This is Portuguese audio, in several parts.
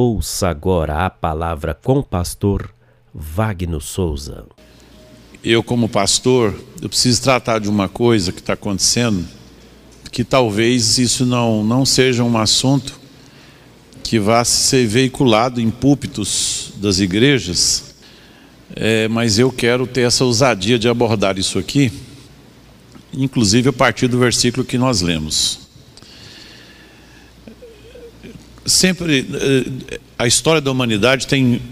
Ouça agora a palavra com o pastor Wagner Souza. Eu, como pastor, eu preciso tratar de uma coisa que está acontecendo, que talvez isso não, não seja um assunto que vá ser veiculado em púlpitos das igrejas, é, mas eu quero ter essa ousadia de abordar isso aqui, inclusive a partir do versículo que nós lemos. Sempre eh, a história da humanidade tem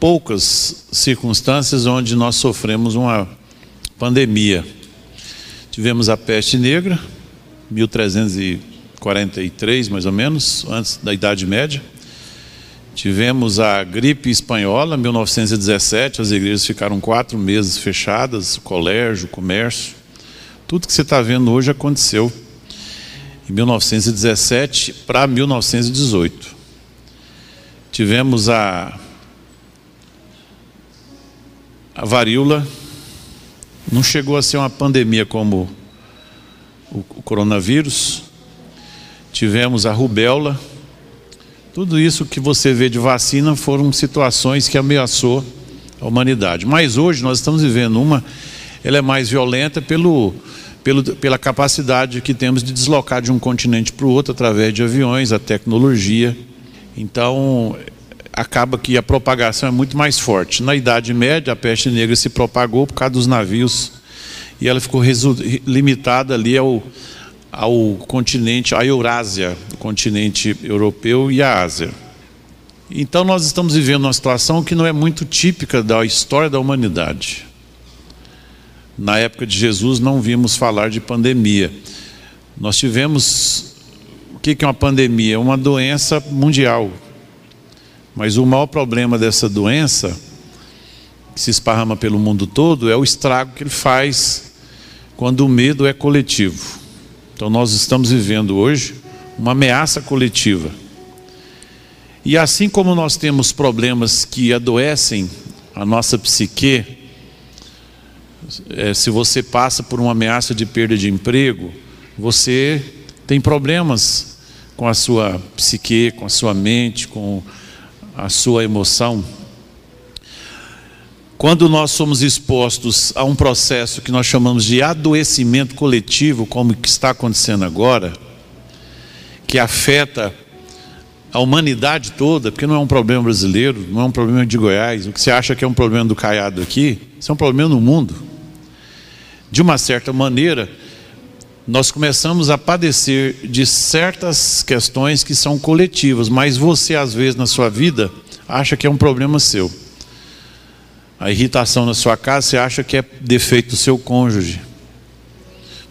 poucas circunstâncias onde nós sofremos uma pandemia. Tivemos a peste negra, 1343 mais ou menos, antes da Idade Média. Tivemos a gripe espanhola, 1917, as igrejas ficaram quatro meses fechadas, colégio, comércio. Tudo que você está vendo hoje aconteceu em 1917 para 1918. Tivemos a, a varíola, não chegou a ser uma pandemia como o, o coronavírus. Tivemos a rubéola. Tudo isso que você vê de vacina foram situações que ameaçou a humanidade. Mas hoje nós estamos vivendo uma, ela é mais violenta pelo pelo, pela capacidade que temos de deslocar de um continente para o outro através de aviões, a tecnologia. Então, acaba que a propagação é muito mais forte. Na Idade Média, a peste negra se propagou por causa dos navios e ela ficou limitada ali ao, ao continente, à Eurásia, o continente europeu e a Ásia. Então, nós estamos vivendo uma situação que não é muito típica da história da humanidade. Na época de Jesus não vimos falar de pandemia. Nós tivemos o que é uma pandemia? Uma doença mundial. Mas o maior problema dessa doença, que se esparrama pelo mundo todo, é o estrago que ele faz quando o medo é coletivo. Então nós estamos vivendo hoje uma ameaça coletiva. E assim como nós temos problemas que adoecem a nossa psique, é, se você passa por uma ameaça de perda de emprego, você tem problemas com a sua psique, com a sua mente, com a sua emoção. Quando nós somos expostos a um processo que nós chamamos de adoecimento coletivo, como que está acontecendo agora, que afeta a humanidade toda, porque não é um problema brasileiro, não é um problema de Goiás, o que você acha que é um problema do Caiado aqui, isso é um problema no mundo de uma certa maneira, nós começamos a padecer de certas questões que são coletivas, mas você, às vezes, na sua vida, acha que é um problema seu. A irritação na sua casa, você acha que é defeito do seu cônjuge.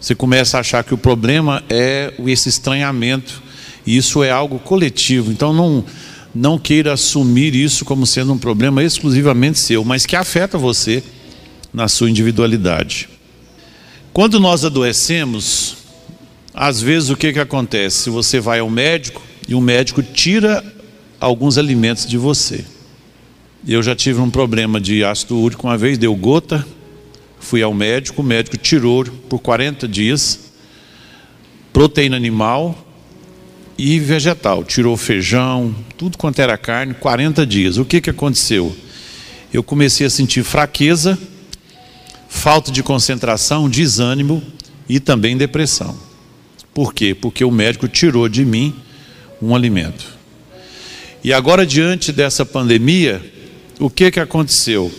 Você começa a achar que o problema é esse estranhamento, e isso é algo coletivo. Então, não, não queira assumir isso como sendo um problema exclusivamente seu, mas que afeta você na sua individualidade. Quando nós adoecemos, às vezes o que, que acontece? Você vai ao médico e o médico tira alguns alimentos de você. Eu já tive um problema de ácido úrico uma vez, deu gota, fui ao médico, o médico tirou por 40 dias proteína animal e vegetal, tirou feijão, tudo quanto era carne, 40 dias. O que, que aconteceu? Eu comecei a sentir fraqueza falta de concentração, desânimo e também depressão. Por quê? Porque o médico tirou de mim um alimento. E agora, diante dessa pandemia, o que, que aconteceu?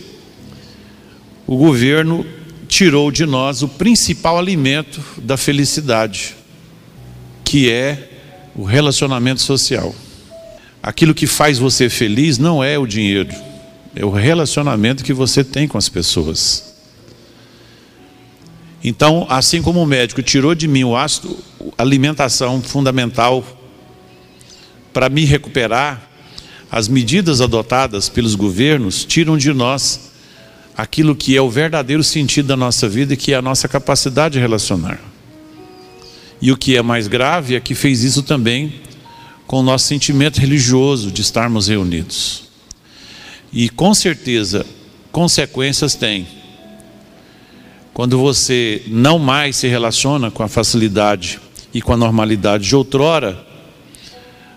O governo tirou de nós o principal alimento da felicidade, que é o relacionamento social. Aquilo que faz você feliz não é o dinheiro, é o relacionamento que você tem com as pessoas. Então, assim como o médico tirou de mim o ácido, alimentação fundamental para me recuperar, as medidas adotadas pelos governos tiram de nós aquilo que é o verdadeiro sentido da nossa vida e que é a nossa capacidade de relacionar. E o que é mais grave é que fez isso também com o nosso sentimento religioso de estarmos reunidos. E com certeza, consequências tem quando você não mais se relaciona com a facilidade e com a normalidade de outrora,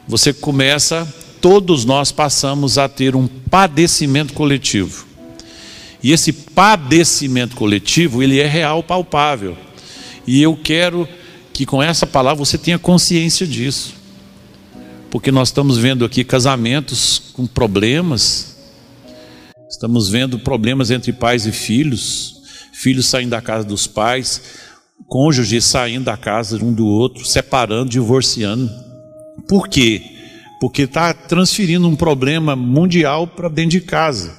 você começa todos nós passamos a ter um padecimento coletivo. E esse padecimento coletivo, ele é real, palpável. E eu quero que com essa palavra você tenha consciência disso. Porque nós estamos vendo aqui casamentos com problemas, estamos vendo problemas entre pais e filhos, filhos saindo da casa dos pais, cônjuges saindo da casa um do outro, separando, divorciando. Por quê? Porque está transferindo um problema mundial para dentro de casa.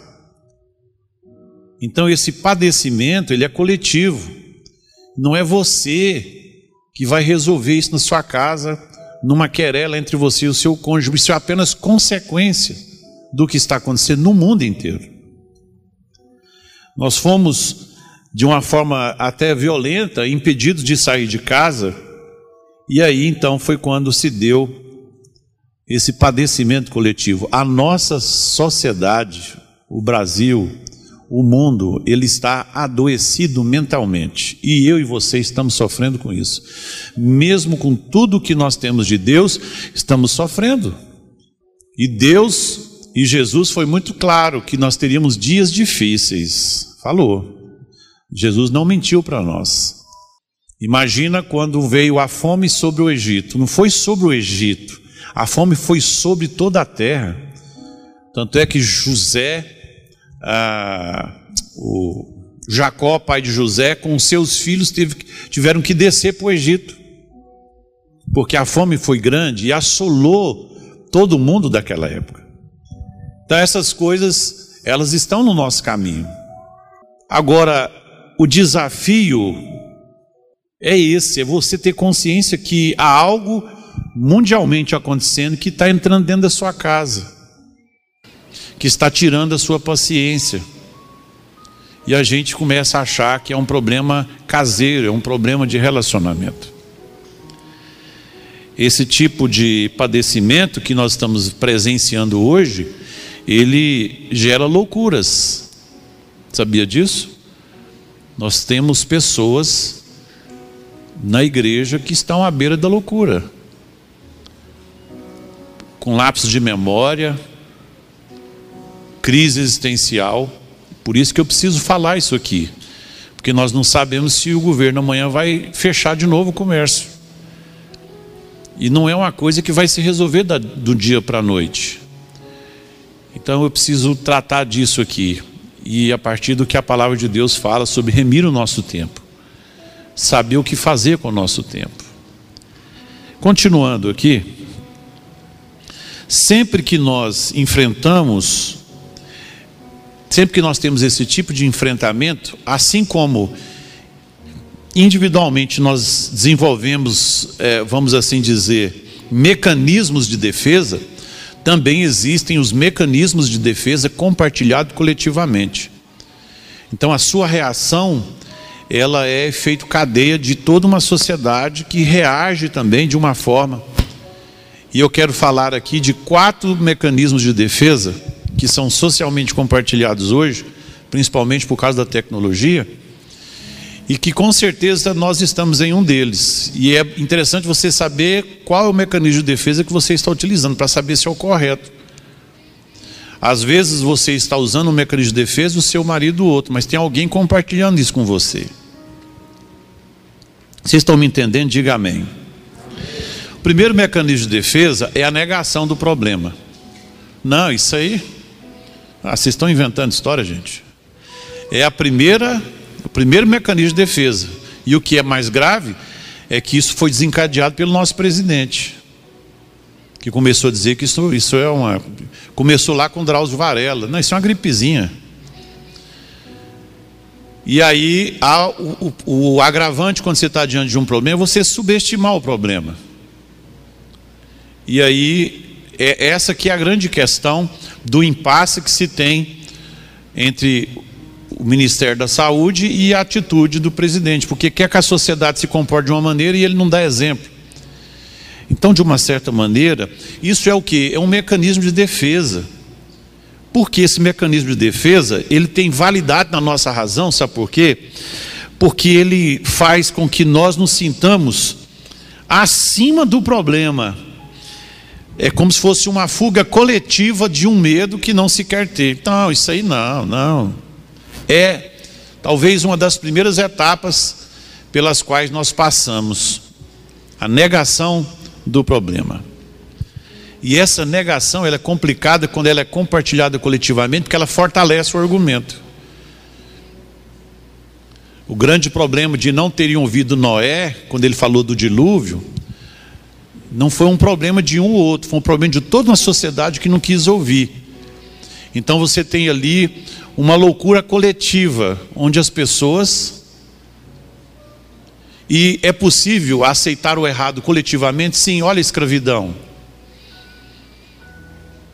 Então esse padecimento ele é coletivo. Não é você que vai resolver isso na sua casa, numa querela entre você e o seu cônjuge. Isso é apenas consequência do que está acontecendo no mundo inteiro. Nós fomos de uma forma até violenta, impedidos de sair de casa, e aí então foi quando se deu esse padecimento coletivo. A nossa sociedade, o Brasil, o mundo, ele está adoecido mentalmente. E eu e você estamos sofrendo com isso. Mesmo com tudo que nós temos de Deus, estamos sofrendo. E Deus e Jesus foi muito claro que nós teríamos dias difíceis. Falou. Jesus não mentiu para nós. Imagina quando veio a fome sobre o Egito. Não foi sobre o Egito, a fome foi sobre toda a terra. Tanto é que José, ah, o Jacó, pai de José, com seus filhos teve, tiveram que descer para o Egito, porque a fome foi grande e assolou todo mundo daquela época. Então essas coisas, elas estão no nosso caminho. Agora, o desafio é esse: é você ter consciência que há algo mundialmente acontecendo que está entrando dentro da sua casa, que está tirando a sua paciência. E a gente começa a achar que é um problema caseiro, é um problema de relacionamento. Esse tipo de padecimento que nós estamos presenciando hoje, ele gera loucuras. Sabia disso? Nós temos pessoas na igreja que estão à beira da loucura, com lapsos de memória, crise existencial. Por isso que eu preciso falar isso aqui, porque nós não sabemos se o governo amanhã vai fechar de novo o comércio. E não é uma coisa que vai se resolver da, do dia para a noite. Então eu preciso tratar disso aqui e a partir do que a palavra de Deus fala sobre remir o nosso tempo, saber o que fazer com o nosso tempo. Continuando aqui, sempre que nós enfrentamos, sempre que nós temos esse tipo de enfrentamento, assim como individualmente nós desenvolvemos, é, vamos assim dizer, mecanismos de defesa, também existem os mecanismos de defesa compartilhados coletivamente. Então a sua reação, ela é efeito cadeia de toda uma sociedade que reage também de uma forma. E eu quero falar aqui de quatro mecanismos de defesa que são socialmente compartilhados hoje, principalmente por causa da tecnologia, e que com certeza nós estamos em um deles. E é interessante você saber qual é o mecanismo de defesa que você está utilizando para saber se é o correto. Às vezes você está usando um mecanismo de defesa o seu marido o outro, mas tem alguém compartilhando isso com você. Vocês estão me entendendo? Diga amém. O primeiro mecanismo de defesa é a negação do problema. Não, isso aí. Ah, vocês estão inventando história, gente. É a primeira o primeiro mecanismo de defesa. E o que é mais grave é que isso foi desencadeado pelo nosso presidente, que começou a dizer que isso, isso é uma. Começou lá com Drauzio Varela. Não, isso é uma gripezinha. E aí, o, o, o agravante quando você está diante de um problema é você subestimar o problema. E aí, é essa que é a grande questão do impasse que se tem entre o Ministério da Saúde e a atitude do presidente, porque quer que a sociedade se comporte de uma maneira e ele não dá exemplo. Então, de uma certa maneira, isso é o que? É um mecanismo de defesa. Porque esse mecanismo de defesa, ele tem validade na nossa razão, sabe por quê? Porque ele faz com que nós nos sintamos acima do problema. é como se fosse uma fuga coletiva de um medo que não se quer ter. Não, isso aí não, não. É talvez uma das primeiras etapas pelas quais nós passamos a negação do problema. E essa negação ela é complicada quando ela é compartilhada coletivamente, porque ela fortalece o argumento. O grande problema de não terem ouvido Noé, quando ele falou do dilúvio, não foi um problema de um ou outro, foi um problema de toda uma sociedade que não quis ouvir. Então você tem ali uma loucura coletiva, onde as pessoas. E é possível aceitar o errado coletivamente? Sim, olha a escravidão.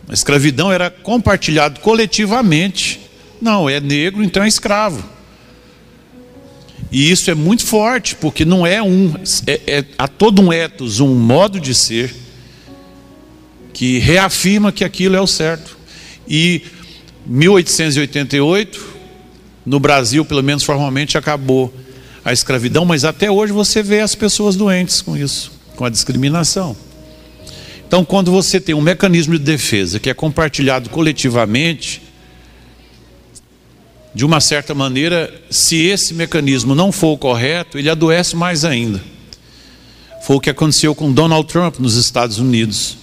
A escravidão era compartilhado coletivamente. Não, é negro, então é escravo. E isso é muito forte, porque não é um, é, é, há todo um ethos, um modo de ser, que reafirma que aquilo é o certo. E 1888, no Brasil, pelo menos formalmente, acabou a escravidão, mas até hoje você vê as pessoas doentes com isso, com a discriminação. Então, quando você tem um mecanismo de defesa que é compartilhado coletivamente, de uma certa maneira, se esse mecanismo não for o correto, ele adoece mais ainda. Foi o que aconteceu com Donald Trump nos Estados Unidos.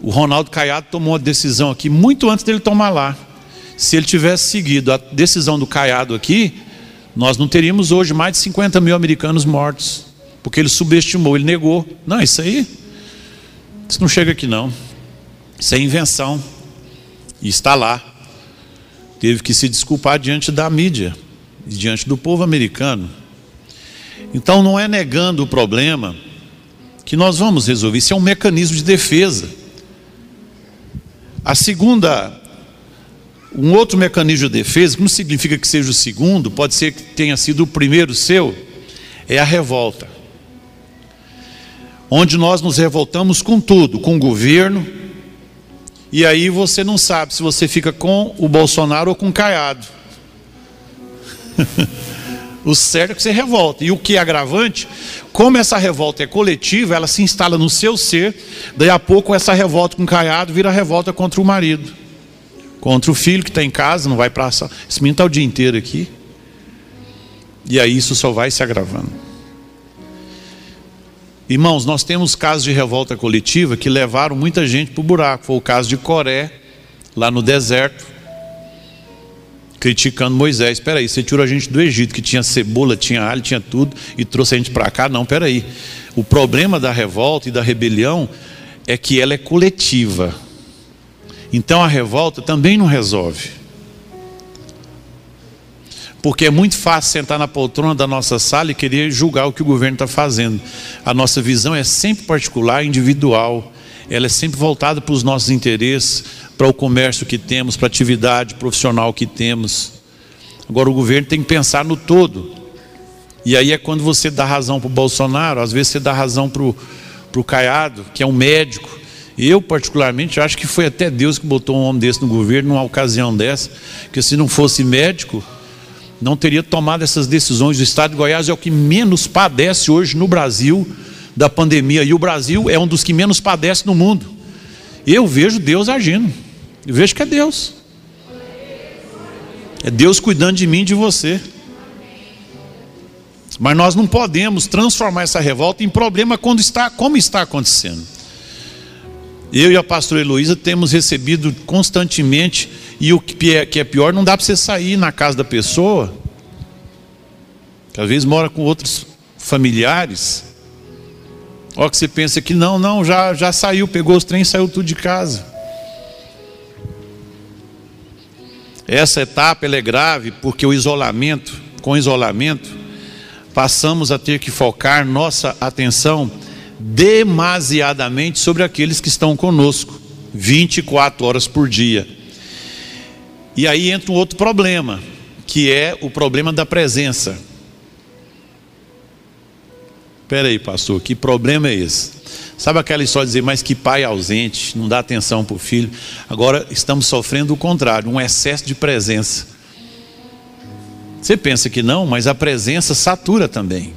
O Ronaldo Caiado tomou uma decisão aqui muito antes dele tomar lá. Se ele tivesse seguido a decisão do Caiado aqui, nós não teríamos hoje mais de 50 mil americanos mortos. Porque ele subestimou, ele negou. Não, isso aí isso não chega aqui não. Isso é invenção. E está lá. Teve que se desculpar diante da mídia, diante do povo americano. Então não é negando o problema que nós vamos resolver. Isso é um mecanismo de defesa. A segunda, um outro mecanismo de defesa, que não significa que seja o segundo, pode ser que tenha sido o primeiro seu, é a revolta onde nós nos revoltamos com tudo, com o governo, e aí você não sabe se você fica com o Bolsonaro ou com o Caiado. o certo é que você revolta. E o que é agravante, como essa revolta é coletiva, ela se instala no seu ser, daí a pouco essa revolta com o Caiado vira revolta contra o marido, contra o filho que está em casa, não vai para esse menino está o dia inteiro aqui. E aí isso só vai se agravando. Irmãos, nós temos casos de revolta coletiva que levaram muita gente para o buraco. Foi o caso de Coré, lá no deserto, criticando Moisés. Espera aí, você tirou a gente do Egito, que tinha cebola, tinha alho, tinha tudo, e trouxe a gente para cá? Não, espera aí. O problema da revolta e da rebelião é que ela é coletiva. Então a revolta também não resolve. Porque é muito fácil sentar na poltrona da nossa sala e querer julgar o que o governo está fazendo. A nossa visão é sempre particular, individual. Ela é sempre voltada para os nossos interesses, para o comércio que temos, para a atividade profissional que temos. Agora o governo tem que pensar no todo. E aí é quando você dá razão para o Bolsonaro, às vezes você dá razão para o Caiado, que é um médico. Eu, particularmente, acho que foi até Deus que botou um homem desse no governo, numa ocasião dessa, que se não fosse médico, não teria tomado essas decisões. O estado de Goiás é o que menos padece hoje no Brasil da pandemia. E o Brasil é um dos que menos padece no mundo. Eu vejo Deus agindo. Eu vejo que é Deus. É Deus cuidando de mim e de você. Mas nós não podemos transformar essa revolta em problema quando está, como está acontecendo. Eu e a pastora Heloísa temos recebido constantemente e o que é, pior, não dá para você sair na casa da pessoa, que às vezes mora com outros familiares. Ó, que você pensa que não, não, já, já saiu, pegou os trens, saiu tudo de casa. Essa etapa é grave porque o isolamento, com o isolamento, passamos a ter que focar nossa atenção demasiadamente sobre aqueles que estão conosco, 24 horas por dia. E aí entra um outro problema, que é o problema da presença. Espera aí, pastor, que problema é esse? Sabe aquela história de dizer, mas que pai ausente, não dá atenção para o filho. Agora estamos sofrendo o contrário, um excesso de presença. Você pensa que não, mas a presença satura também.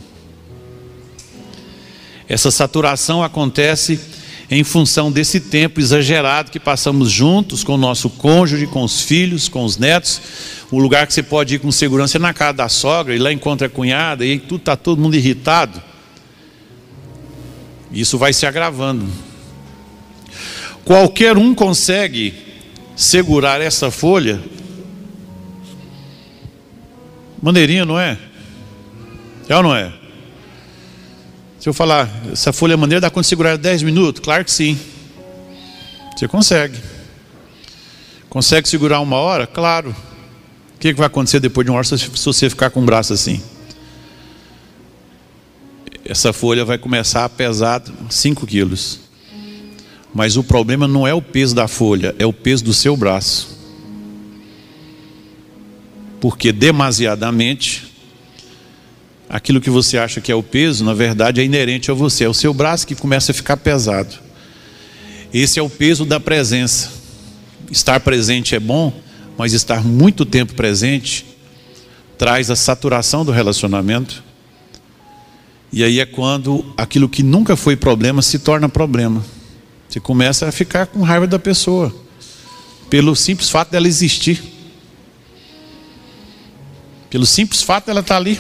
Essa saturação acontece em função desse tempo exagerado que passamos juntos com o nosso cônjuge, com os filhos, com os netos. O lugar que você pode ir com segurança é na casa da sogra, e lá encontra a cunhada, e tudo está todo mundo irritado. Isso vai se agravando. Qualquer um consegue segurar essa folha. Maneirinha, não é? É ou não é? Se eu falar, essa folha é maneira, dá conta de segurar 10 minutos? Claro que sim. Você consegue. Consegue segurar uma hora? Claro. O que vai acontecer depois de uma hora se você ficar com o braço assim? Essa folha vai começar a pesar 5 quilos. Mas o problema não é o peso da folha, é o peso do seu braço. Porque demasiadamente aquilo que você acha que é o peso, na verdade é inerente a você, é o seu braço que começa a ficar pesado. Esse é o peso da presença. Estar presente é bom, mas estar muito tempo presente traz a saturação do relacionamento. E aí é quando aquilo que nunca foi problema se torna problema. Você começa a ficar com raiva da pessoa, pelo simples fato dela existir. Pelo simples fato dela estar ali.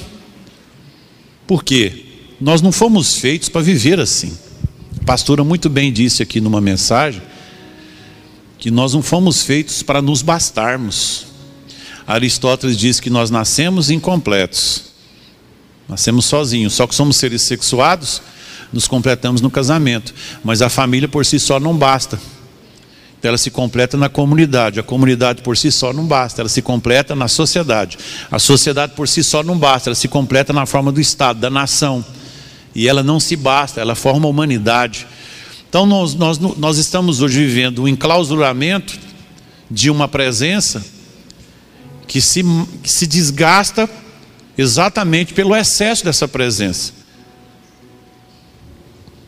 Por quê? Nós não fomos feitos para viver assim. A pastora muito bem disse aqui numa mensagem que nós não fomos feitos para nos bastarmos. Aristóteles diz que nós nascemos incompletos. Nascemos sozinhos, só que somos seres sexuados, nos completamos no casamento, mas a família por si só não basta. Ela se completa na comunidade. A comunidade por si só não basta, ela se completa na sociedade. A sociedade por si só não basta, ela se completa na forma do Estado, da nação. E ela não se basta, ela forma a humanidade. Então nós, nós, nós estamos hoje vivendo um enclausuramento de uma presença que se, que se desgasta exatamente pelo excesso dessa presença.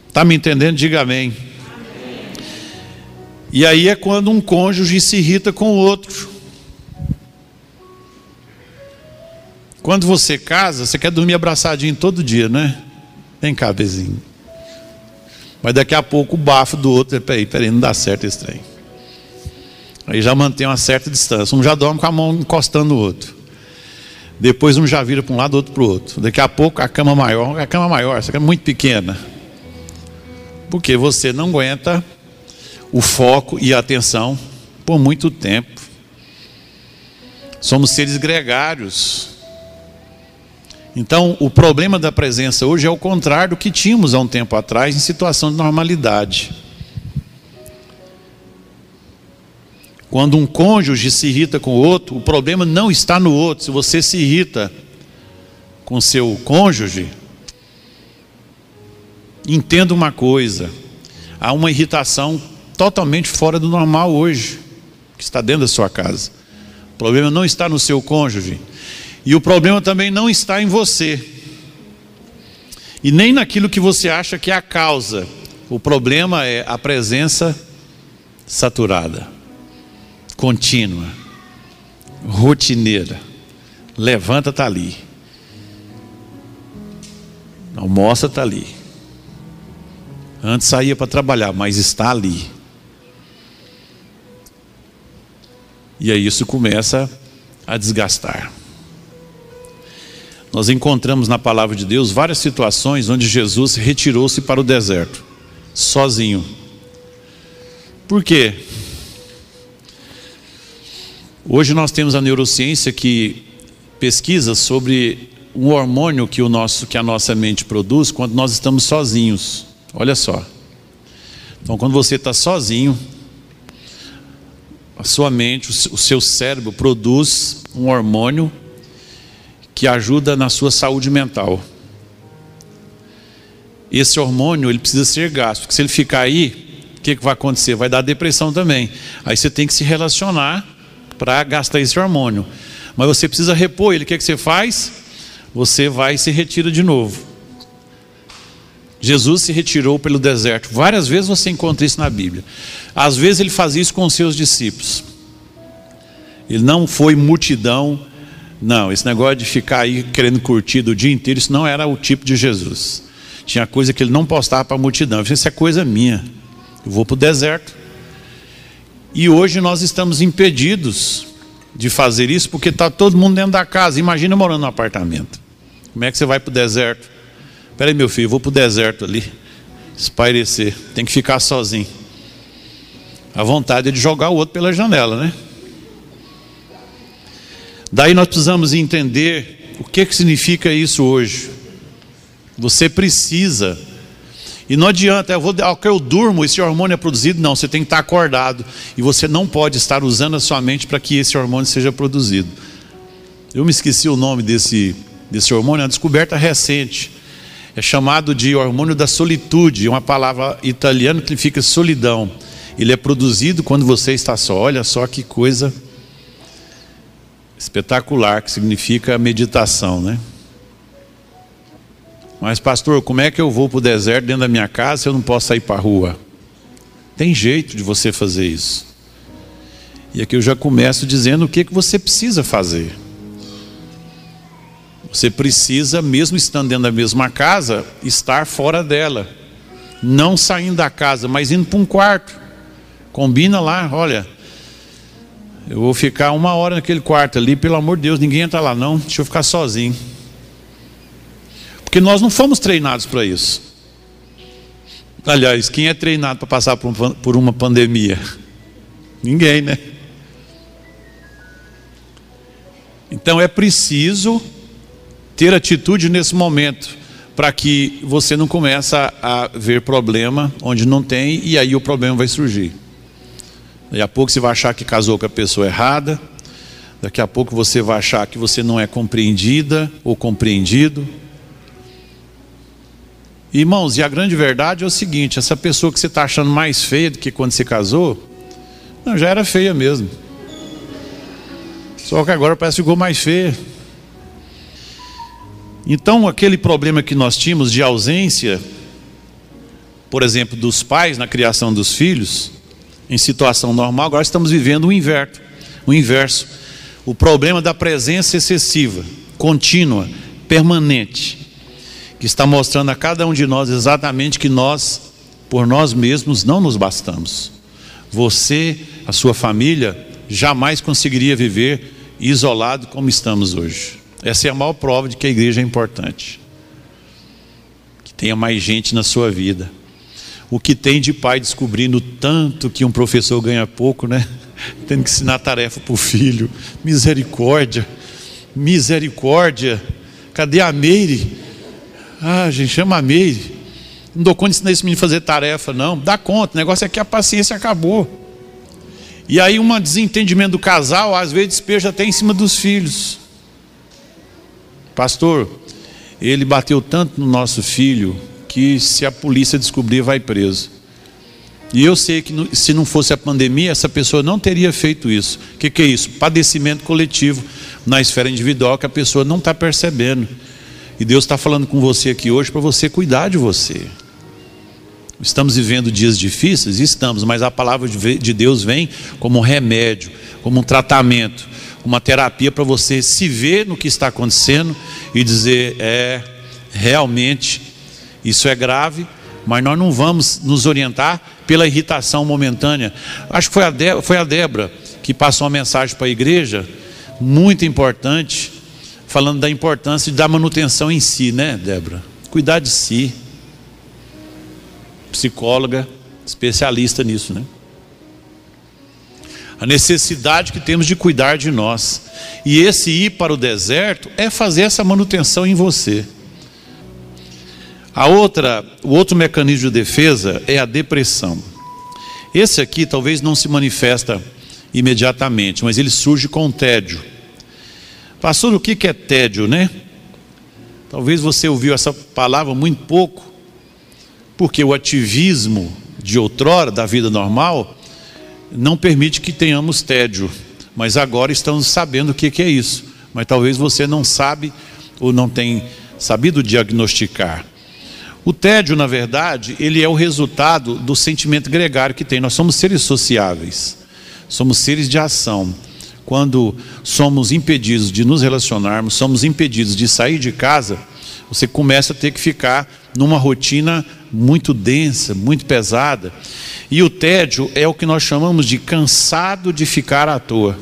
Está me entendendo? Diga amém. E aí é quando um cônjuge se irrita com o outro. Quando você casa, você quer dormir abraçadinho todo dia, né? Vem cá, bezinho. Mas daqui a pouco o bafo do outro, peraí, peraí, não dá certo esse trem. Aí já mantém uma certa distância. Um já dorme com a mão encostando no outro. Depois um já vira para um lado, outro para o outro. Daqui a pouco a cama maior, a cama maior, essa cama é muito pequena. Porque você não aguenta o foco e a atenção por muito tempo. Somos seres gregários. Então, o problema da presença hoje é o contrário do que tínhamos há um tempo atrás em situação de normalidade. Quando um cônjuge se irrita com o outro, o problema não está no outro. Se você se irrita com seu cônjuge, entenda uma coisa: há uma irritação totalmente fora do normal hoje, que está dentro da sua casa. O problema não está no seu cônjuge. E o problema também não está em você. E nem naquilo que você acha que é a causa. O problema é a presença saturada, contínua, rotineira. Levanta, está ali. Almoça, está ali. Antes saía para trabalhar, mas está ali. E aí isso começa a desgastar. Nós encontramos na palavra de Deus várias situações onde Jesus retirou-se para o deserto, sozinho. Por quê? Hoje nós temos a neurociência que pesquisa sobre um hormônio que, o nosso, que a nossa mente produz quando nós estamos sozinhos. Olha só. Então, quando você está sozinho, a sua mente, o seu cérebro produz um hormônio que ajuda na sua saúde mental. Esse hormônio ele precisa ser gasto, porque se ele ficar aí, o que, que vai acontecer? Vai dar depressão também. Aí você tem que se relacionar para gastar esse hormônio. Mas você precisa repor ele. O que, que você faz? Você vai e se retira de novo. Jesus se retirou pelo deserto. Várias vezes você encontra isso na Bíblia. Às vezes ele fazia isso com os seus discípulos. Ele não foi multidão. Não, esse negócio de ficar aí querendo curtir o dia inteiro, isso não era o tipo de Jesus. Tinha coisa que ele não postava para a multidão. Isso é coisa minha. Eu vou para o deserto. E hoje nós estamos impedidos de fazer isso porque está todo mundo dentro da casa. Imagina morando no apartamento. Como é que você vai para o deserto? Peraí, meu filho, vou para o deserto ali, espairecer. Tem que ficar sozinho. A vontade é de jogar o outro pela janela, né? Daí nós precisamos entender o que, que significa isso hoje. Você precisa. E não adianta, eu vou, eu durmo, esse hormônio é produzido. Não, você tem que estar acordado. E você não pode estar usando a sua mente para que esse hormônio seja produzido. Eu me esqueci o nome desse, desse hormônio, é uma descoberta recente. É chamado de hormônio da solitude, uma palavra italiana que significa solidão. Ele é produzido quando você está só. Olha só que coisa espetacular, que significa meditação, né? Mas, pastor, como é que eu vou para o deserto dentro da minha casa se eu não posso sair para a rua? Tem jeito de você fazer isso. E aqui eu já começo dizendo o que, que você precisa fazer. Você precisa, mesmo estando dentro da mesma casa, estar fora dela. Não saindo da casa, mas indo para um quarto. Combina lá, olha, eu vou ficar uma hora naquele quarto ali, pelo amor de Deus, ninguém entra lá não, deixa eu ficar sozinho. Porque nós não fomos treinados para isso. Aliás, quem é treinado para passar por uma pandemia? Ninguém, né? Então é preciso ter atitude nesse momento para que você não comece a ver problema onde não tem e aí o problema vai surgir. Daqui a pouco você vai achar que casou com a pessoa errada. Daqui a pouco você vai achar que você não é compreendida ou compreendido. Irmãos, e a grande verdade é o seguinte: essa pessoa que você está achando mais feia do que quando você casou, não, já era feia mesmo. Só que agora parece que ficou mais feia. Então, aquele problema que nós tínhamos de ausência, por exemplo, dos pais na criação dos filhos, em situação normal, agora estamos vivendo o inverso. O inverso. O problema da presença excessiva, contínua, permanente, que está mostrando a cada um de nós exatamente que nós, por nós mesmos, não nos bastamos. Você, a sua família, jamais conseguiria viver isolado como estamos hoje. Essa é a maior prova de que a igreja é importante. Que tenha mais gente na sua vida o que tem de pai descobrindo tanto que um professor ganha pouco, né? Tendo que ensinar tarefa para o filho. Misericórdia, misericórdia. Cadê a Meire? Ah, gente, chama a Meire. Não dou conta de ensinar esse menino a fazer tarefa, não. Dá conta, o negócio é que a paciência acabou. E aí, um desentendimento do casal, às vezes despeja até em cima dos filhos. Pastor, ele bateu tanto no nosso filho, que se a polícia descobrir, vai preso. E eu sei que se não fosse a pandemia, essa pessoa não teria feito isso. O que, que é isso? Padecimento coletivo na esfera individual que a pessoa não está percebendo. E Deus está falando com você aqui hoje para você cuidar de você. Estamos vivendo dias difíceis? Estamos, mas a palavra de Deus vem como um remédio, como um tratamento, uma terapia para você se ver no que está acontecendo e dizer: é, realmente isso é grave, mas nós não vamos nos orientar pela irritação momentânea. Acho que foi a, De, foi a Débora que passou uma mensagem para a igreja, muito importante, falando da importância da manutenção em si, né, Débora? Cuidar de si. Psicóloga, especialista nisso, né? A necessidade que temos de cuidar de nós. E esse ir para o deserto é fazer essa manutenção em você. A outra, o outro mecanismo de defesa é a depressão. Esse aqui talvez não se manifesta imediatamente, mas ele surge com tédio. Pastor, o que é tédio, né? Talvez você ouviu essa palavra muito pouco, porque o ativismo de outrora, da vida normal, não permite que tenhamos tédio. Mas agora estamos sabendo o que é isso. Mas talvez você não sabe ou não tem sabido diagnosticar. O tédio, na verdade, ele é o resultado do sentimento gregário que tem. Nós somos seres sociáveis, somos seres de ação. Quando somos impedidos de nos relacionarmos, somos impedidos de sair de casa, você começa a ter que ficar numa rotina muito densa, muito pesada. E o tédio é o que nós chamamos de cansado de ficar à toa.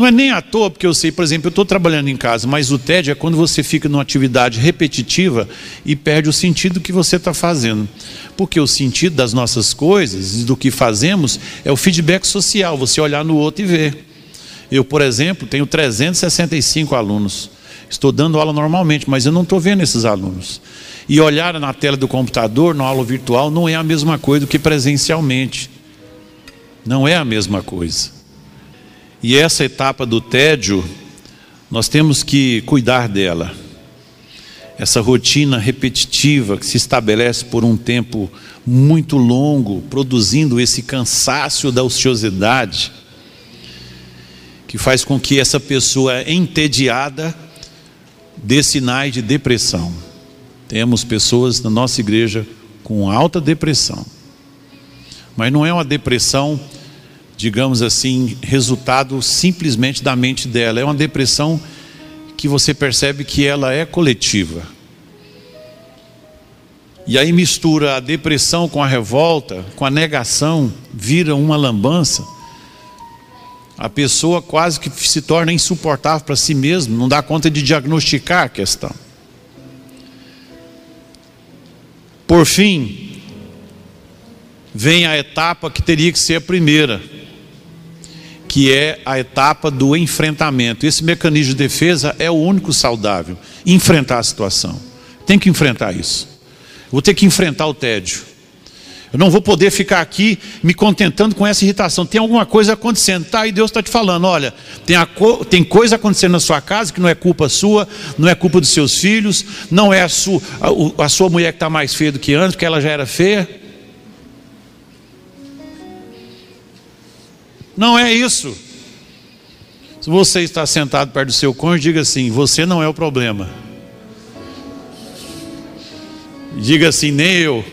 Não é nem à toa, porque eu sei, por exemplo, eu estou trabalhando em casa, mas o tédio é quando você fica numa atividade repetitiva e perde o sentido que você está fazendo. Porque o sentido das nossas coisas e do que fazemos é o feedback social, você olhar no outro e ver. Eu, por exemplo, tenho 365 alunos. Estou dando aula normalmente, mas eu não estou vendo esses alunos. E olhar na tela do computador, na aula virtual, não é a mesma coisa do que presencialmente. Não é a mesma coisa. E essa etapa do tédio, nós temos que cuidar dela. Essa rotina repetitiva que se estabelece por um tempo muito longo, produzindo esse cansaço da ociosidade, que faz com que essa pessoa entediada dê sinais de depressão. Temos pessoas na nossa igreja com alta depressão. Mas não é uma depressão digamos assim, resultado simplesmente da mente dela. É uma depressão que você percebe que ela é coletiva. E aí mistura a depressão com a revolta, com a negação, vira uma lambança. A pessoa quase que se torna insuportável para si mesma, não dá conta de diagnosticar a questão. Por fim, vem a etapa que teria que ser a primeira, que é a etapa do enfrentamento. Esse mecanismo de defesa é o único saudável. Enfrentar a situação. Tem que enfrentar isso. Vou ter que enfrentar o tédio. Eu não vou poder ficar aqui me contentando com essa irritação. Tem alguma coisa acontecendo. Tá, e Deus está te falando: olha, tem, co tem, coisa acontecendo na sua casa que não é culpa sua, não é culpa dos seus filhos, não é a sua, a, a sua mulher que está mais feia do que antes, porque ela já era feia. Não é isso. Se você está sentado perto do seu cônjuge, diga assim: você não é o problema. Diga assim: nem eu.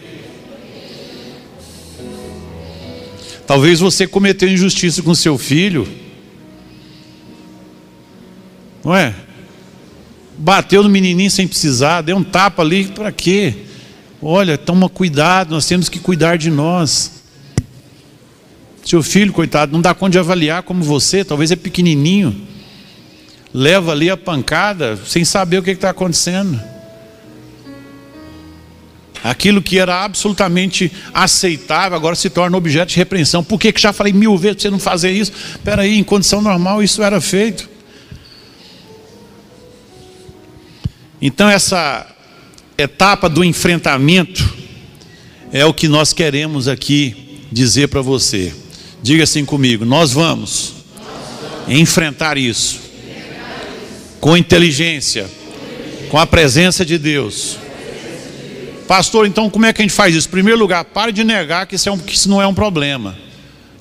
Talvez você cometeu injustiça com seu filho. Não é? Bateu no menininho sem precisar, deu um tapa ali, para quê? Olha, toma cuidado, nós temos que cuidar de nós. Seu filho, coitado, não dá conta de avaliar como você, talvez é pequenininho. Leva ali a pancada sem saber o que está acontecendo. Aquilo que era absolutamente aceitável agora se torna objeto de repreensão. Por que, que já falei mil vezes para você não fazer isso? Espera aí, em condição normal isso era feito. Então essa etapa do enfrentamento é o que nós queremos aqui dizer para você. Diga assim comigo: nós vamos enfrentar isso com inteligência, com a presença de Deus. Pastor, então como é que a gente faz isso? Em primeiro lugar, para de negar que isso, é um, que isso não é um problema.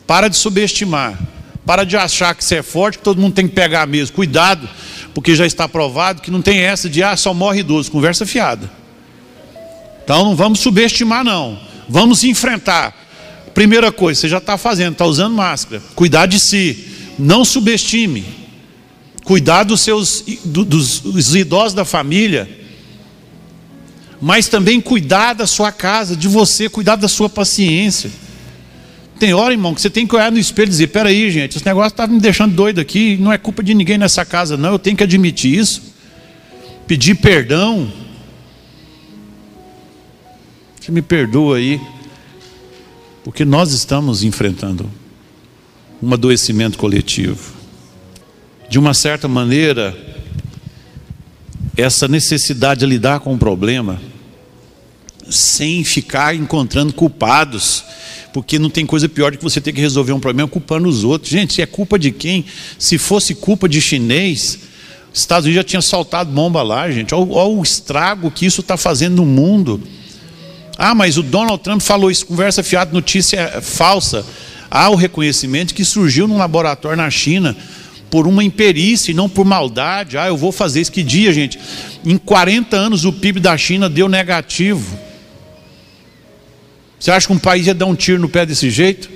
Para de subestimar. Para de achar que você é forte, que todo mundo tem que pegar mesmo. Cuidado, porque já está provado que não tem essa de ah, só morre idoso. Conversa fiada. Então não vamos subestimar, não. Vamos enfrentar. Primeira coisa, você já está fazendo, está usando máscara. Cuidar de si. Não subestime. Cuidar dos seus do, dos, dos idosos da família. Mas também cuidar da sua casa, de você, cuidar da sua paciência. Tem hora, irmão, que você tem que olhar no espelho e dizer: peraí, gente, esse negócio está me deixando doido aqui. Não é culpa de ninguém nessa casa, não. Eu tenho que admitir isso. Pedir perdão. Você me perdoa aí. Porque nós estamos enfrentando um adoecimento coletivo. De uma certa maneira, essa necessidade de lidar com o problema sem ficar encontrando culpados, porque não tem coisa pior do que você ter que resolver um problema culpando os outros. Gente, é culpa de quem? Se fosse culpa de chinês, Estados Unidos já tinha soltado bomba lá, gente. Olha, olha o estrago que isso está fazendo no mundo. Ah, mas o Donald Trump falou isso, conversa fiada, notícia falsa. Há o reconhecimento que surgiu num laboratório na China por uma imperícia e não por maldade. Ah, eu vou fazer isso. Que dia, gente? Em 40 anos o PIB da China deu negativo. Você acha que um país ia dar um tiro no pé desse jeito?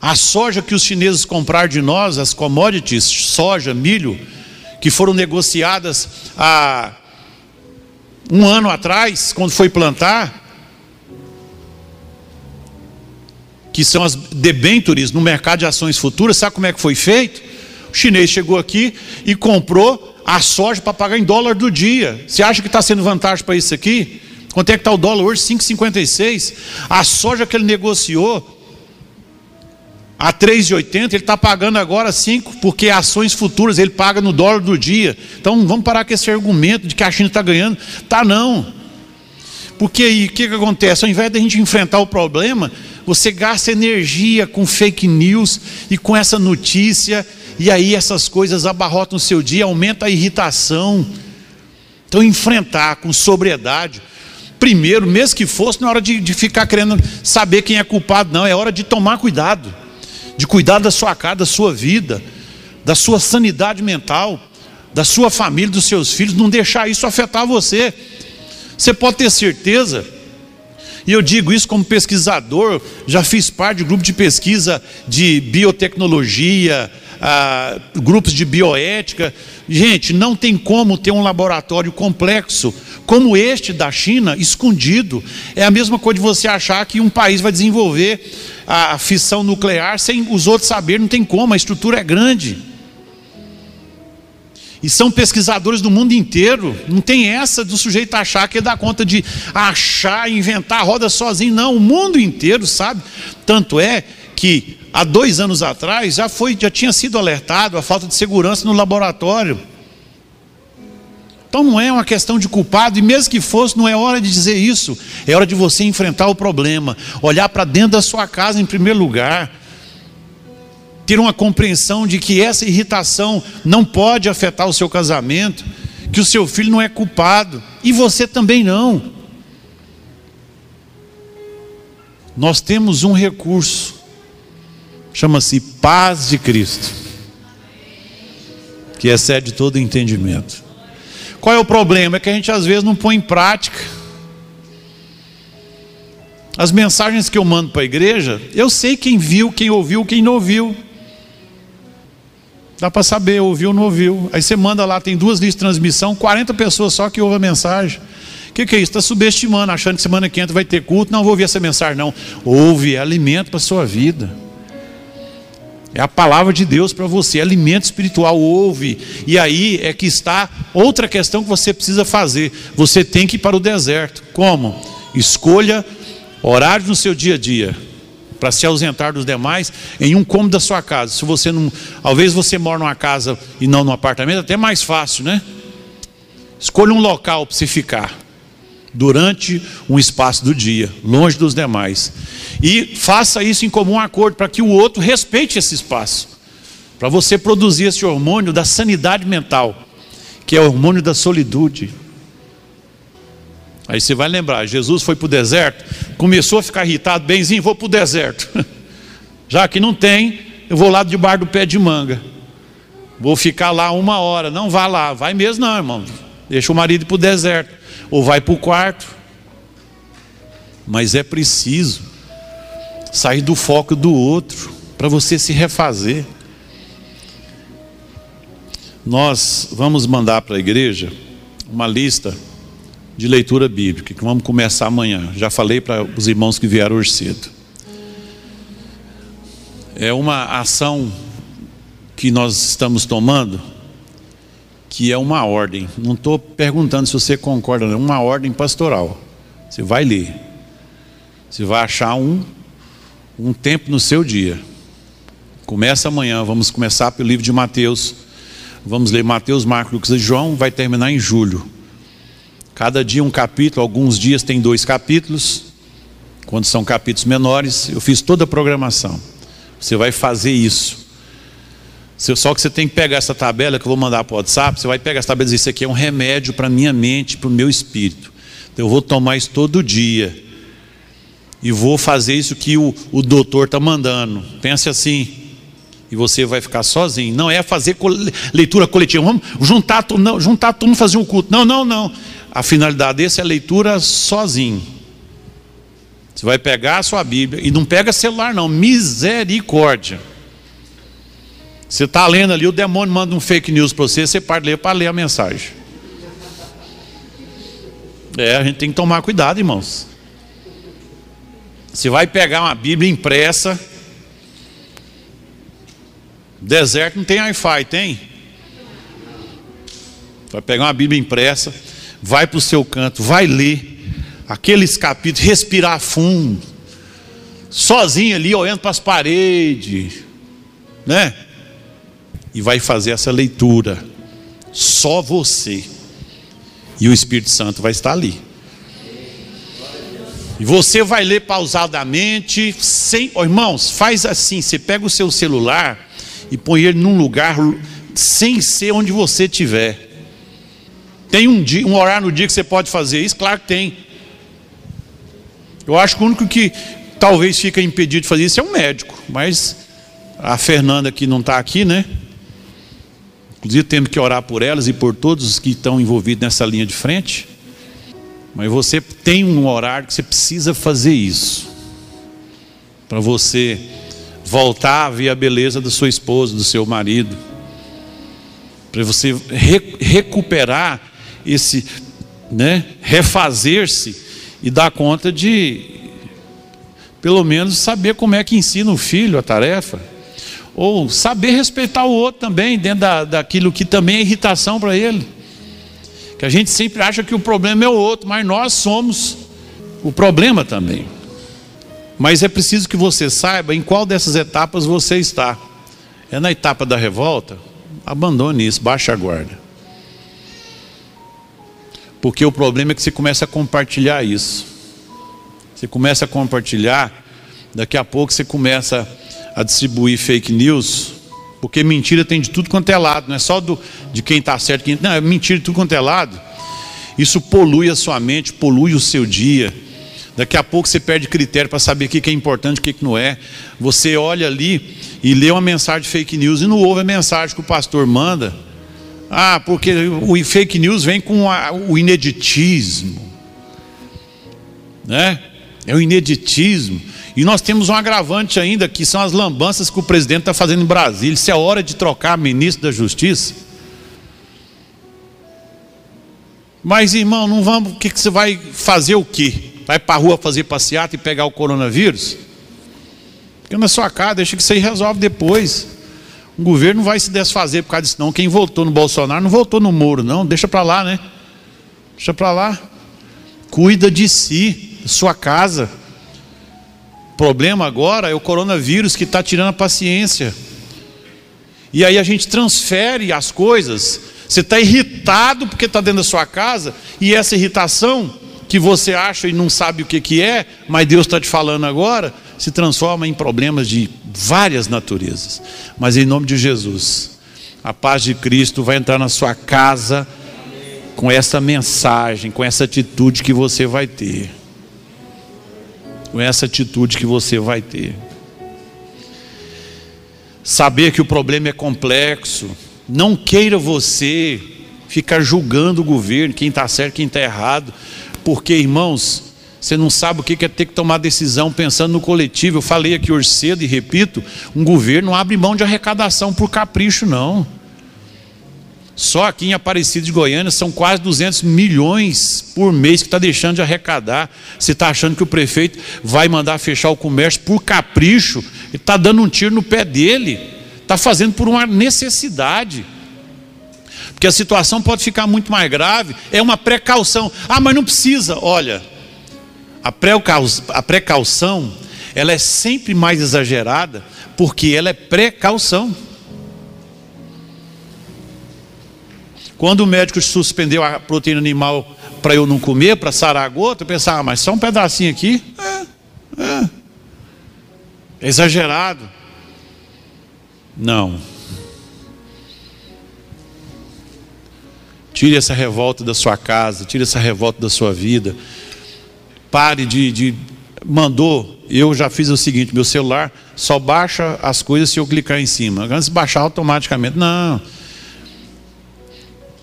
A soja que os chineses compraram de nós, as commodities, soja, milho, que foram negociadas a um ano atrás, quando foi plantar, que são as debentures no mercado de ações futuras, sabe como é que foi feito? O chinês chegou aqui e comprou a soja para pagar em dólar do dia. Você acha que está sendo vantagem para isso aqui? Quanto é que está o dólar hoje? 5,56. A soja que ele negociou a 3,80, ele está pagando agora 5, porque ações futuras ele paga no dólar do dia. Então vamos parar com esse argumento de que a China está ganhando. Tá não. Porque aí o que, que acontece? Ao invés de a gente enfrentar o problema, você gasta energia com fake news e com essa notícia, e aí essas coisas abarrotam o seu dia, aumenta a irritação. Então enfrentar com sobriedade. Primeiro, mesmo que fosse, não é hora de, de ficar querendo saber quem é culpado, não, é hora de tomar cuidado de cuidar da sua casa, da sua vida, da sua sanidade mental, da sua família, dos seus filhos, não deixar isso afetar você. Você pode ter certeza, e eu digo isso como pesquisador, já fiz parte de grupo de pesquisa de biotecnologia, ah, grupos de bioética. Gente, não tem como ter um laboratório complexo como este da China, escondido. É a mesma coisa de você achar que um país vai desenvolver a fissão nuclear sem os outros saberem, não tem como, a estrutura é grande. E são pesquisadores do mundo inteiro. Não tem essa do sujeito achar que dá conta de achar, inventar a roda sozinho. Não, o mundo inteiro sabe. Tanto é que há dois anos atrás já, foi, já tinha sido alertado a falta de segurança no laboratório. Então não é uma questão de culpado, e mesmo que fosse, não é hora de dizer isso. É hora de você enfrentar o problema, olhar para dentro da sua casa em primeiro lugar, ter uma compreensão de que essa irritação não pode afetar o seu casamento, que o seu filho não é culpado, e você também não. Nós temos um recurso, chama-se paz de Cristo, que excede todo entendimento. Qual é o problema? É que a gente às vezes não põe em prática. As mensagens que eu mando para a igreja, eu sei quem viu, quem ouviu, quem não ouviu. Dá para saber, ouviu ou não ouviu. Aí você manda lá, tem duas listas de transmissão, 40 pessoas só que ouvem a mensagem. O que, que, é isso? Está subestimando, achando que semana que entra vai ter culto. Não vou ouvir essa mensagem, não. Ouve, é alimento para a sua vida. É a palavra de Deus para você, alimento espiritual, ouve. E aí é que está outra questão que você precisa fazer. Você tem que ir para o deserto. Como? Escolha horário no seu dia a dia para se ausentar dos demais em um cômodo da sua casa. Se você não, talvez você mora numa casa e não num apartamento, até mais fácil, né? Escolha um local para você ficar durante um espaço do dia, longe dos demais. E faça isso em comum acordo para que o outro respeite esse espaço. Para você produzir esse hormônio da sanidade mental, que é o hormônio da solitude. Aí você vai lembrar, Jesus foi para o deserto, começou a ficar irritado, benzinho, vou para o deserto. Já que não tem, eu vou lá debaixo do pé de manga. Vou ficar lá uma hora. Não vá lá, vai mesmo não, irmão. Deixa o marido para o deserto ou vai para o quarto. Mas é preciso sair do foco do outro para você se refazer. Nós vamos mandar para a igreja uma lista de leitura bíblica que vamos começar amanhã. Já falei para os irmãos que vieram hoje cedo. É uma ação que nós estamos tomando que é uma ordem. Não estou perguntando se você concorda, não. É uma ordem pastoral. Você vai ler. Você vai achar um, um tempo no seu dia. Começa amanhã, vamos começar pelo livro de Mateus. Vamos ler Mateus, Marcos, Lucas e João, vai terminar em julho. Cada dia um capítulo, alguns dias tem dois capítulos. Quando são capítulos menores, eu fiz toda a programação. Você vai fazer isso. Só que você tem que pegar essa tabela que eu vou mandar para o WhatsApp, você vai pegar essa tabela e dizer, isso aqui é um remédio para minha mente, para o meu espírito. Então eu vou tomar isso todo dia. E vou fazer isso que o, o doutor está mandando. Pense assim. E você vai ficar sozinho. Não é fazer leitura coletiva. Vamos juntar, não, juntar todo mundo fazer um culto. Não, não, não. A finalidade desse é leitura sozinho. Você vai pegar a sua Bíblia e não pega celular, não. Misericórdia. Você está lendo ali, o demônio manda um fake news para você, você parte ler para ler a mensagem. É, a gente tem que tomar cuidado, irmãos. Você vai pegar uma Bíblia impressa. Deserto não tem Wi-Fi, tem? Vai pegar uma Bíblia impressa, vai para o seu canto, vai ler aqueles capítulos, respirar fundo, sozinho ali, olhando para as paredes, né? E vai fazer essa leitura. Só você. E o Espírito Santo vai estar ali. E você vai ler pausadamente, sem, oh, irmãos, faz assim, você pega o seu celular e põe ele num lugar sem ser onde você estiver. Tem um dia, um horário no dia que você pode fazer isso? Claro que tem. Eu acho que o único que talvez fica impedido de fazer isso é um médico, mas a Fernanda que não está aqui, né? Inclusive temos que orar por elas e por todos os que estão envolvidos nessa linha de frente. Mas você tem um horário que você precisa fazer isso. Para você voltar a ver a beleza da sua esposa, do seu marido. Para você re recuperar esse, né, refazer-se e dar conta de, pelo menos, saber como é que ensina o filho a tarefa. Ou saber respeitar o outro também, dentro da, daquilo que também é irritação para ele. Que a gente sempre acha que o problema é o outro, mas nós somos o problema também. Mas é preciso que você saiba em qual dessas etapas você está. É na etapa da revolta? Abandone isso, baixe a guarda. Porque o problema é que você começa a compartilhar isso. Você começa a compartilhar, daqui a pouco você começa a distribuir fake news porque mentira tem de tudo quanto é lado, não é só do, de quem está certo, quem, não, é mentira de tudo quanto é lado. Isso polui a sua mente, polui o seu dia. Daqui a pouco você perde critério para saber o que é importante e o que não é. Você olha ali e lê uma mensagem de fake news e não ouve a mensagem que o pastor manda. Ah, porque o fake news vem com a, o ineditismo. Né? É o ineditismo. E nós temos um agravante ainda, que são as lambanças que o presidente está fazendo em Brasília. Se é hora de trocar ministro da Justiça. Mas, irmão, não vamos. O que, que você vai fazer o quê? Vai para a rua fazer passeata e pegar o coronavírus? Fica na sua casa, deixa que aí resolve depois. O governo vai se desfazer por causa disso, não. Quem votou no Bolsonaro não votou no Moro, não. Deixa para lá, né? Deixa para lá. Cuida de si, sua casa. O problema agora é o coronavírus que está tirando a paciência. E aí a gente transfere as coisas. Você está irritado porque está dentro da sua casa, e essa irritação que você acha e não sabe o que, que é, mas Deus está te falando agora, se transforma em problemas de várias naturezas. Mas em nome de Jesus, a paz de Cristo vai entrar na sua casa com essa mensagem, com essa atitude que você vai ter com essa atitude que você vai ter. Saber que o problema é complexo, não queira você ficar julgando o governo, quem está certo, quem está errado, porque, irmãos, você não sabe o que é ter que tomar decisão pensando no coletivo. Eu falei aqui hoje cedo e repito: um governo não abre mão de arrecadação por capricho, não. Só aqui em Aparecido de Goiânia são quase 200 milhões por mês que está deixando de arrecadar. Você está achando que o prefeito vai mandar fechar o comércio por capricho? Ele está dando um tiro no pé dele. Está fazendo por uma necessidade. Porque a situação pode ficar muito mais grave. É uma precaução. Ah, mas não precisa. Olha, a precaução, ela é sempre mais exagerada porque ela é precaução. Quando o médico suspendeu a proteína animal para eu não comer, para sarar a gota, eu pensava, ah, mas só um pedacinho aqui? É, é. é exagerado. Não. Tire essa revolta da sua casa, tire essa revolta da sua vida. Pare de, de. Mandou, eu já fiz o seguinte: meu celular só baixa as coisas se eu clicar em cima. Antes de baixar automaticamente. Não.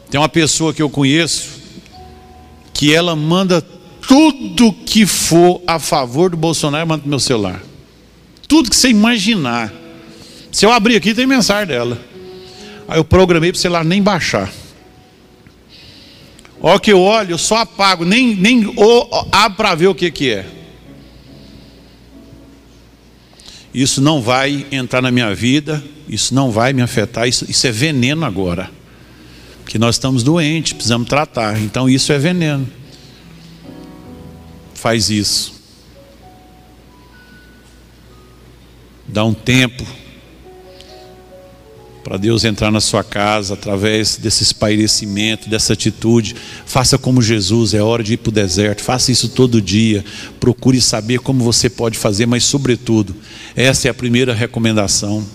Tem uma pessoa que eu conheço que ela manda tudo que for a favor do Bolsonaro, manda no meu celular. Tudo que você imaginar. Se eu abrir aqui, tem mensagem dela. Aí eu programei para o celular nem baixar. Ó que eu olho, eu só apago, nem, nem abro para ver o que, que é. Isso não vai entrar na minha vida, isso não vai me afetar, isso, isso é veneno agora. Porque nós estamos doentes, precisamos tratar. Então isso é veneno. Faz isso. Dá um tempo para Deus entrar na sua casa através desse espairecimento, dessa atitude. Faça como Jesus, é hora de ir para o deserto. Faça isso todo dia. Procure saber como você pode fazer, mas, sobretudo, essa é a primeira recomendação: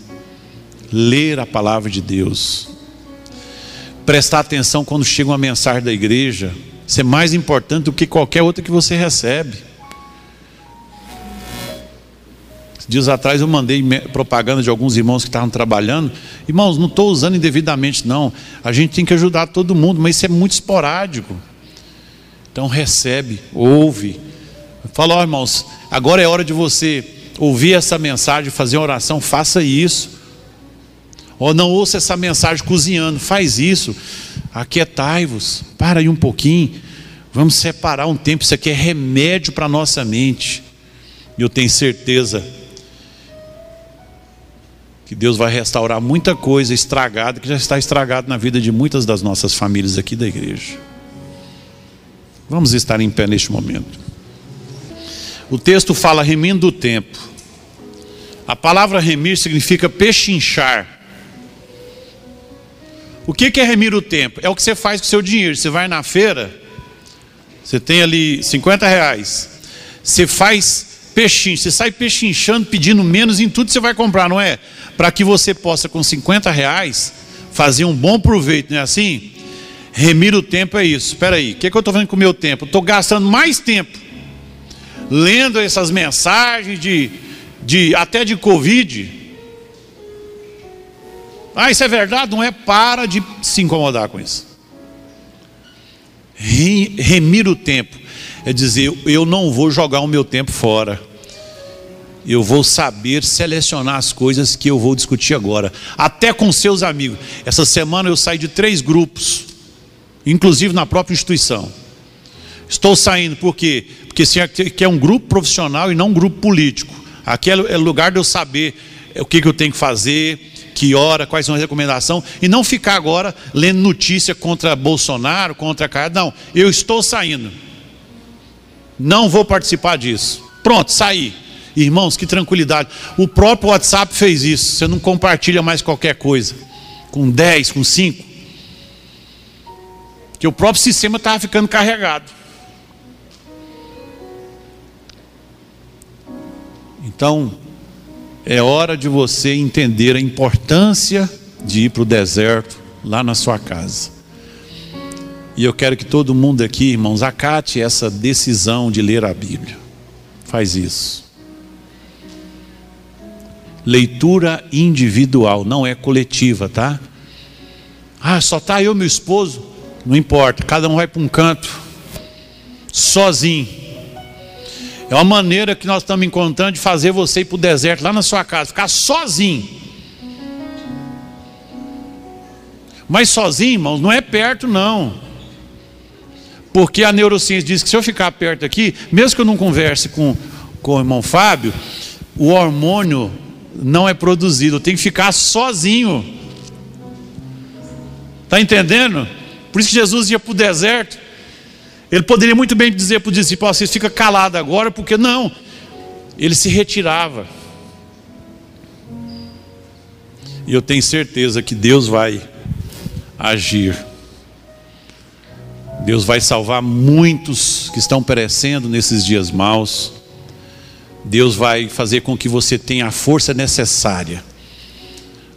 ler a palavra de Deus. Prestar atenção quando chega uma mensagem da igreja. Isso é mais importante do que qualquer outra que você recebe. Dias atrás eu mandei propaganda de alguns irmãos que estavam trabalhando. Irmãos, não estou usando indevidamente, não. A gente tem que ajudar todo mundo, mas isso é muito esporádico. Então recebe, ouve. Fala, ó, irmãos, agora é hora de você ouvir essa mensagem, fazer uma oração, faça isso. Ou não ouça essa mensagem cozinhando, faz isso. Aquietai-vos, para aí um pouquinho. Vamos separar um tempo, isso aqui é remédio para a nossa mente. E eu tenho certeza que Deus vai restaurar muita coisa estragada, que já está estragada na vida de muitas das nossas famílias aqui da igreja. Vamos estar em pé neste momento. O texto fala remindo o tempo. A palavra remir significa pechinchar. O que é remir o tempo? É o que você faz com o seu dinheiro. Você vai na feira, você tem ali 50 reais. Você faz pechincho, você sai pechinchando, pedindo menos em tudo que você vai comprar, não é? Para que você possa, com 50 reais, fazer um bom proveito, não é assim? Remir o tempo é isso. Espera aí, o que, é que eu estou fazendo com o meu tempo? Estou gastando mais tempo lendo essas mensagens de, de até de Covid. Ah, isso é verdade? Não é? Para de se incomodar com isso. Remir o tempo é dizer: eu não vou jogar o meu tempo fora. Eu vou saber selecionar as coisas que eu vou discutir agora, até com seus amigos. Essa semana eu saí de três grupos, inclusive na própria instituição. Estou saindo por quê? Porque se aqui é um grupo profissional e não um grupo político. Aqui é, é lugar de eu saber o que eu tenho que fazer, que hora, quais são as recomendações, e não ficar agora lendo notícia contra Bolsonaro, contra Caio. Não, eu estou saindo. Não vou participar disso. Pronto, saí. Irmãos, que tranquilidade. O próprio WhatsApp fez isso. Você não compartilha mais qualquer coisa. Com 10, com 5. Que o próprio sistema estava ficando carregado. Então, é hora de você entender a importância de ir para o deserto lá na sua casa. E eu quero que todo mundo aqui, irmãos, acate essa decisão de ler a Bíblia. Faz isso. Leitura individual, não é coletiva, tá? Ah, só tá eu e meu esposo. Não importa, cada um vai para um canto, sozinho. É uma maneira que nós estamos encontrando de fazer você ir para o deserto, lá na sua casa, ficar sozinho. Mas sozinho, irmãos, não é perto, não. Porque a neurociência diz que se eu ficar perto aqui, mesmo que eu não converse com, com o irmão Fábio, o hormônio não é produzido, eu tenho que ficar sozinho. Está entendendo? Por isso que Jesus ia para o deserto. Ele poderia muito bem dizer para o discípulo: vocês ficam calados agora, porque não. Ele se retirava. E eu tenho certeza que Deus vai agir. Deus vai salvar muitos que estão perecendo nesses dias maus. Deus vai fazer com que você tenha a força necessária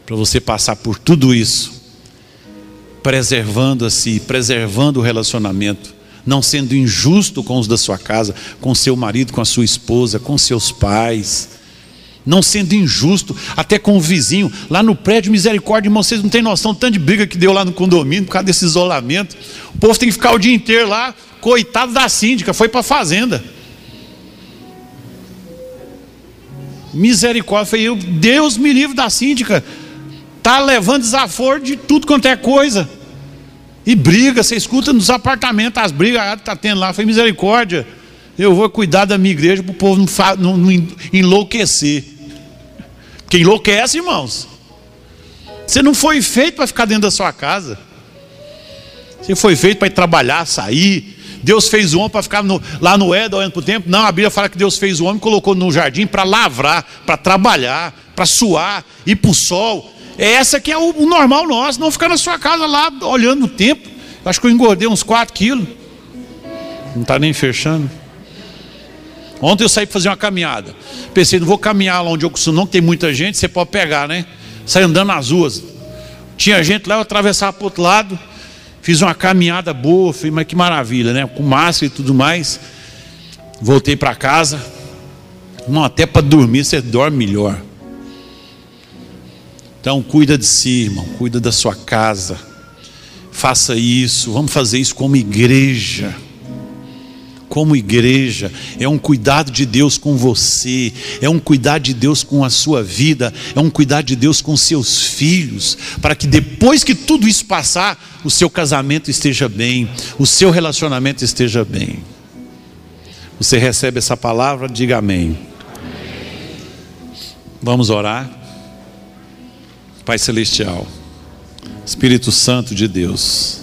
para você passar por tudo isso, preservando a si, preservando o relacionamento, não sendo injusto com os da sua casa, com seu marido, com a sua esposa, com seus pais não sendo injusto, até com o vizinho, lá no prédio, misericórdia, irmão, vocês não têm noção, tanto de briga que deu lá no condomínio, por causa desse isolamento. O povo tem que ficar o dia inteiro lá, coitado da síndica, foi para a fazenda. Misericórdia, foi eu, Deus me livre da síndica, está levando desaforo de tudo quanto é coisa. E briga, você escuta nos apartamentos as brigas que está tendo lá. Foi misericórdia. Eu vou cuidar da minha igreja para o povo não, não, não enlouquecer. Porque enlouquece, irmãos. Você não foi feito para ficar dentro da sua casa. Você foi feito para ir trabalhar, sair. Deus fez o homem para ficar no, lá no Éden olhando para o tempo. Não, a Bíblia fala que Deus fez o homem e colocou no jardim para lavrar, para trabalhar, para suar, ir para o sol. É essa que é o, o, normal nosso, não ficar na sua casa lá olhando o tempo. Acho que eu engordei uns 4 quilos. Não está nem fechando. Ontem eu saí para fazer uma caminhada. Pensei, não vou caminhar lá onde eu costumo, não, que tem muita gente, você pode pegar, né? Saí andando nas ruas. Tinha gente lá, eu atravessava para o outro lado. Fiz uma caminhada boa, falei, mas que maravilha, né? Com máscara e tudo mais. Voltei para casa. Não, até para dormir você dorme melhor. Então, cuida de si, irmão, cuida da sua casa. Faça isso, vamos fazer isso como igreja como igreja, é um cuidado de Deus com você, é um cuidado de Deus com a sua vida, é um cuidado de Deus com seus filhos, para que depois que tudo isso passar, o seu casamento esteja bem, o seu relacionamento esteja bem. Você recebe essa palavra? Diga amém. Vamos orar. Pai Celestial, Espírito Santo de Deus,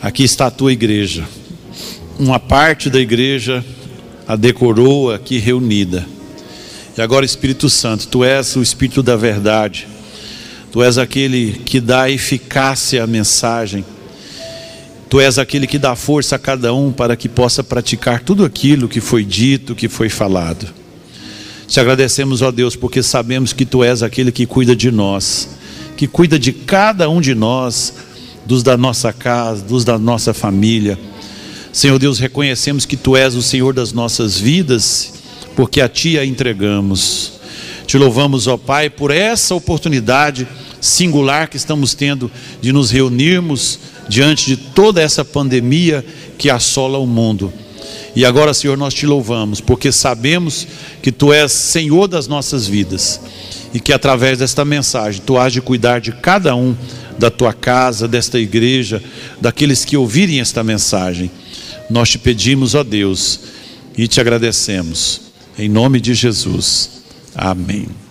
aqui está a tua igreja uma parte da igreja a decorou aqui reunida. E agora, Espírito Santo, tu és o Espírito da verdade, tu és aquele que dá eficácia à mensagem, tu és aquele que dá força a cada um para que possa praticar tudo aquilo que foi dito, que foi falado. Te agradecemos, ó Deus, porque sabemos que tu és aquele que cuida de nós, que cuida de cada um de nós, dos da nossa casa, dos da nossa família Senhor Deus, reconhecemos que Tu és o Senhor das nossas vidas, porque a Ti a entregamos. Te louvamos, ó Pai, por essa oportunidade singular que estamos tendo de nos reunirmos diante de toda essa pandemia que assola o mundo. E agora, Senhor, nós te louvamos, porque sabemos que Tu és Senhor das nossas vidas e que através desta mensagem Tu has de cuidar de cada um da tua casa, desta igreja, daqueles que ouvirem esta mensagem. Nós te pedimos, ó Deus, e te agradecemos. Em nome de Jesus. Amém.